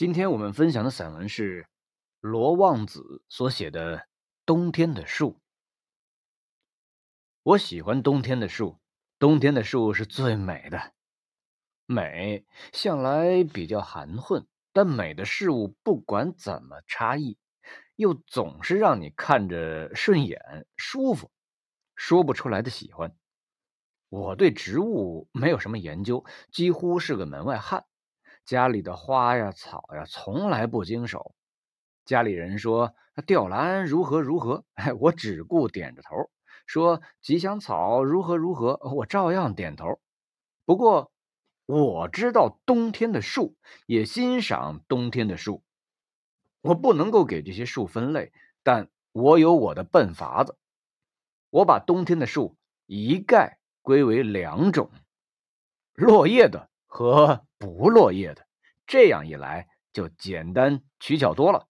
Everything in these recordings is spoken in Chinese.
今天我们分享的散文是罗望子所写的《冬天的树》。我喜欢冬天的树，冬天的树是最美的。美向来比较含混，但美的事物不管怎么差异，又总是让你看着顺眼、舒服，说不出来的喜欢。我对植物没有什么研究，几乎是个门外汉。家里的花呀草呀，从来不经手。家里人说吊兰如何如何，我只顾点着头；说吉祥草如何如何，我照样点头。不过我知道冬天的树，也欣赏冬天的树。我不能够给这些树分类，但我有我的笨法子。我把冬天的树一概归为两种：落叶的。和不落叶的，这样一来就简单取巧多了。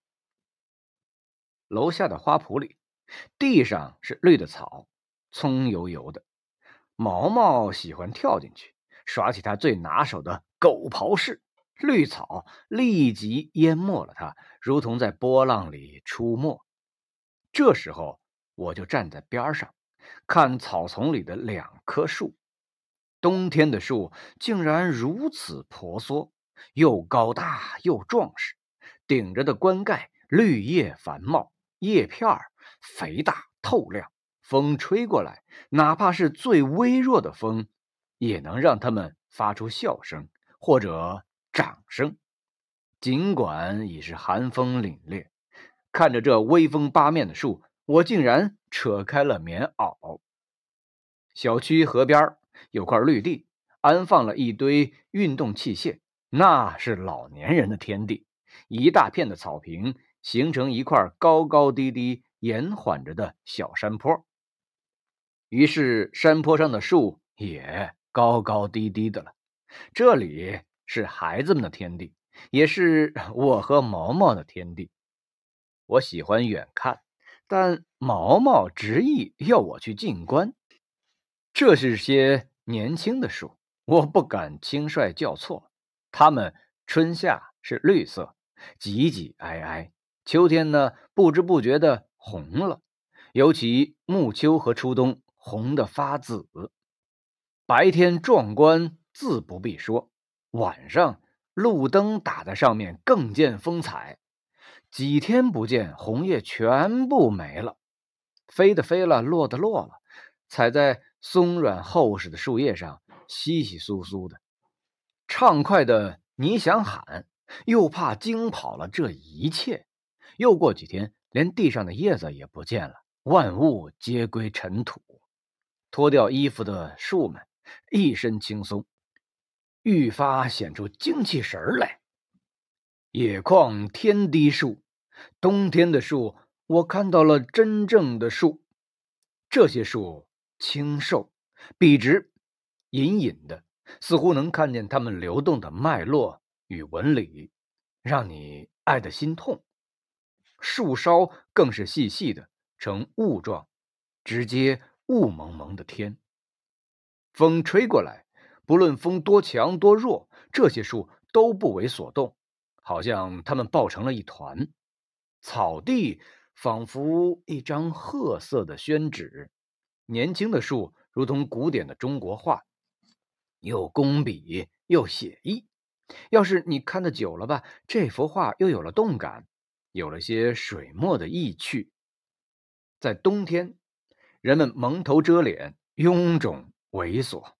楼下的花圃里，地上是绿的草，葱油油的。毛毛喜欢跳进去，耍起他最拿手的狗刨式，绿草立即淹没了它，如同在波浪里出没。这时候，我就站在边上，看草丛里的两棵树。冬天的树竟然如此婆娑，又高大又壮实，顶着的冠盖绿叶繁茂，叶片肥大透亮。风吹过来，哪怕是最微弱的风，也能让它们发出笑声或者掌声。尽管已是寒风凛冽，看着这威风八面的树，我竟然扯开了棉袄。小区河边有块绿地，安放了一堆运动器械，那是老年人的天地。一大片的草坪形成一块高高低低、延缓着的小山坡，于是山坡上的树也高高低低的了。这里是孩子们的天地，也是 我和毛毛的天地。我喜欢远看，但毛毛执意要我去近观。这是些。年轻的树，我不敢轻率叫错。它们春夏是绿色，挤挤挨挨；秋天呢，不知不觉的红了。尤其暮秋和初冬，红的发紫。白天壮观，自不必说；晚上路灯打在上面，更见风采。几天不见，红叶全部没了，飞的飞了，落的落了，踩在。松软厚实的树叶上，稀稀疏疏的，畅快的你想喊，又怕惊跑了这一切。又过几天，连地上的叶子也不见了，万物皆归尘土。脱掉衣服的树们一身轻松，愈发显出精气神来。野旷天低树，冬天的树，我看到了真正的树。这些树。清瘦，笔直，隐隐的，似乎能看见它们流动的脉络与纹理，让你爱得心痛。树梢更是细细的，呈雾状，直接雾蒙蒙的天。风吹过来，不论风多强多弱，这些树都不为所动，好像它们抱成了一团。草地仿佛一张褐色的宣纸。年轻的树如同古典的中国画，又工笔又写意。要是你看的久了吧，这幅画又有了动感，有了些水墨的意趣。在冬天，人们蒙头遮脸，臃肿猥琐；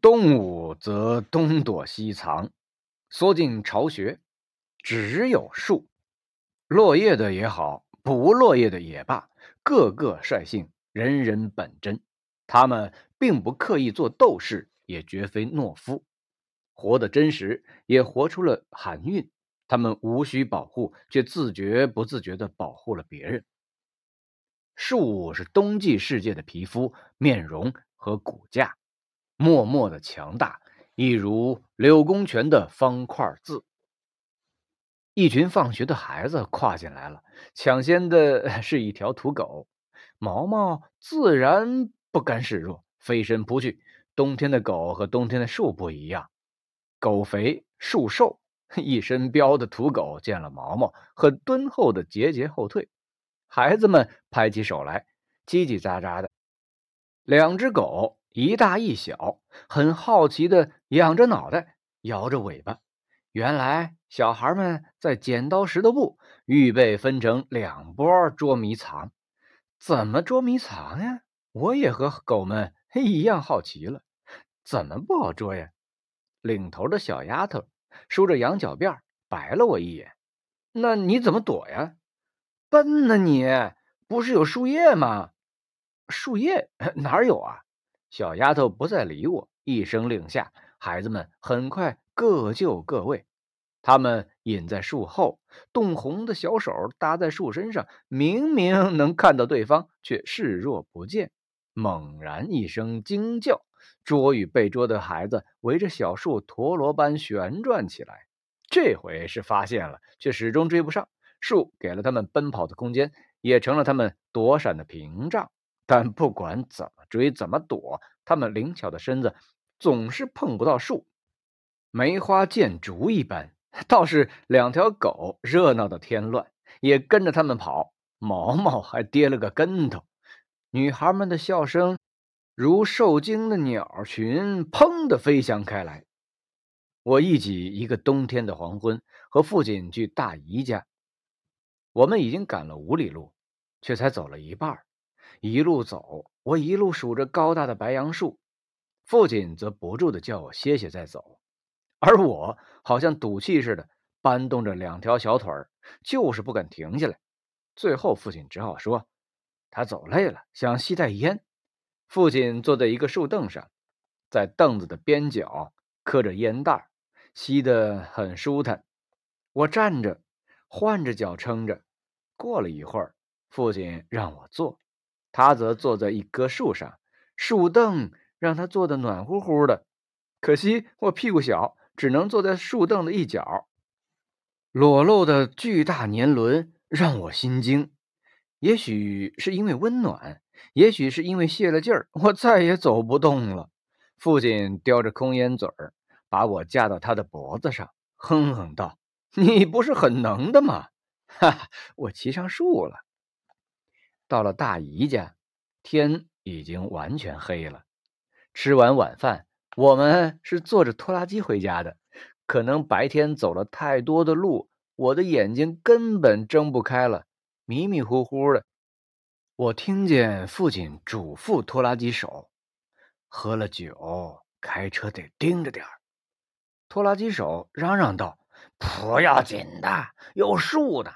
动物则东躲西藏，缩进巢穴。只有树，落叶的也好，不落叶的也罢，个个率性。人人本真，他们并不刻意做斗士，也绝非懦夫，活得真实，也活出了含韵。他们无需保护，却自觉不自觉地保护了别人。树是冬季世界的皮肤、面容和骨架，默默的强大，一如柳公权的方块字。一群放学的孩子跨进来了，抢先的 是一条土狗。毛毛自然不甘示弱，飞身扑去。冬天的狗和冬天的树不一样，狗肥树瘦，一身膘的土狗见了毛毛，很敦厚的节节后退。孩子们拍起手来，叽叽喳喳的。两只狗，一大一小，很好奇的仰着脑袋，摇着尾巴。原来小孩们在剪刀石头布，预备分成两波捉迷藏。怎么捉迷藏呀？我也和狗们一样好奇了。怎么不好捉呀？领头的小丫头梳着羊角辫，白了我一眼。那你怎么躲呀？笨呢你！不是有树叶吗？树叶哪有啊？小丫头不再理我，一声令下，孩子们很快各就各位。他们隐在树后，冻红的小手搭在树身上，明明 能看到对方，却视若不见。猛然一声惊叫，捉与被捉的孩子围着小树陀螺般旋转起来。这回是发现了，却始终追不上。树给了他们奔跑的空间，也成了他们躲闪的屏障。但不管怎么追，怎么躲，他们灵巧的身子总是碰不到树。梅花见竹一般。倒是两条狗热闹的添乱，也跟着他们跑。毛毛还跌了个跟头。女孩们的笑声如受惊的鸟群，砰的飞翔开来。我忆起一个冬天的黄昏，和父亲去大姨家。我们已经赶了五里路，却才走了一半。一路走，我一路数着高大的白杨树，父亲则不住的叫我歇歇再走。而我好像赌气似的搬动着两条小腿儿，就是不敢停下来。最后，父亲只好说：“他走累了，想吸袋烟。”父亲坐在一个树凳上，在凳子的边角磕着烟袋，吸得很舒坦。我站着，换着脚撑着。过了一会儿，父亲让我坐，他则坐在一棵树上，树凳让他坐得暖乎乎的。可惜我屁股小。只能坐在树凳的一角，裸露的巨大年轮让我心惊。也许是因为温暖，也许是因为泄了劲儿，我再也走不动了。父亲叼着空烟嘴儿，把我架到他的脖子上，哼哼道：“你不是很能的吗？” 哈哈，我骑上树了。到了大姨家，天已经完全黑了。吃完晚饭。我们是坐着拖拉机回家的，可能白天走了太多的路，我的眼睛根本睁不开了，迷迷糊糊的。我听见父亲嘱咐拖拉机手：“喝了酒开车得盯着点儿。”拖拉机手嚷嚷道：“不要紧的，有树呢。”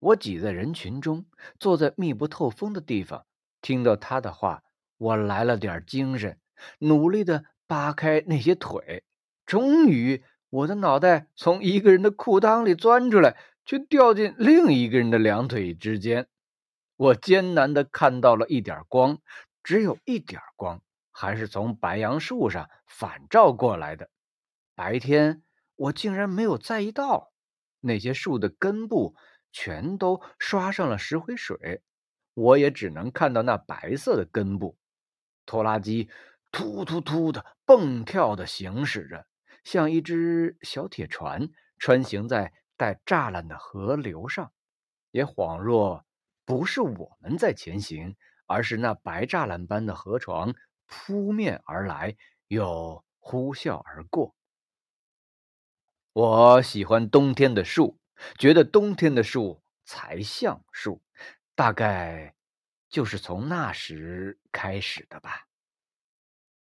我挤在人群中，坐在密不透风的地方，听到他的话，我来了点精神。努力的扒开那些腿，终于，我的脑袋从一个人的裤裆里钻出来，却掉进另一个人的两腿之间。我艰难的看到了一点光，只有一点光，还是从白杨树上反照过来的。白天我竟然没有在意到，那些树的根部全都刷上了石灰水，我也只能看到那白色的根部。拖拉机。突突突的蹦跳的行驶着，像一只小铁船穿行在带栅栏的河流上，也恍若不是我们在前行，而是那白栅栏般的河床扑面而来，又呼啸而过。我喜欢冬天的树，觉得冬天的树才像树，大概就是从那时开始的吧。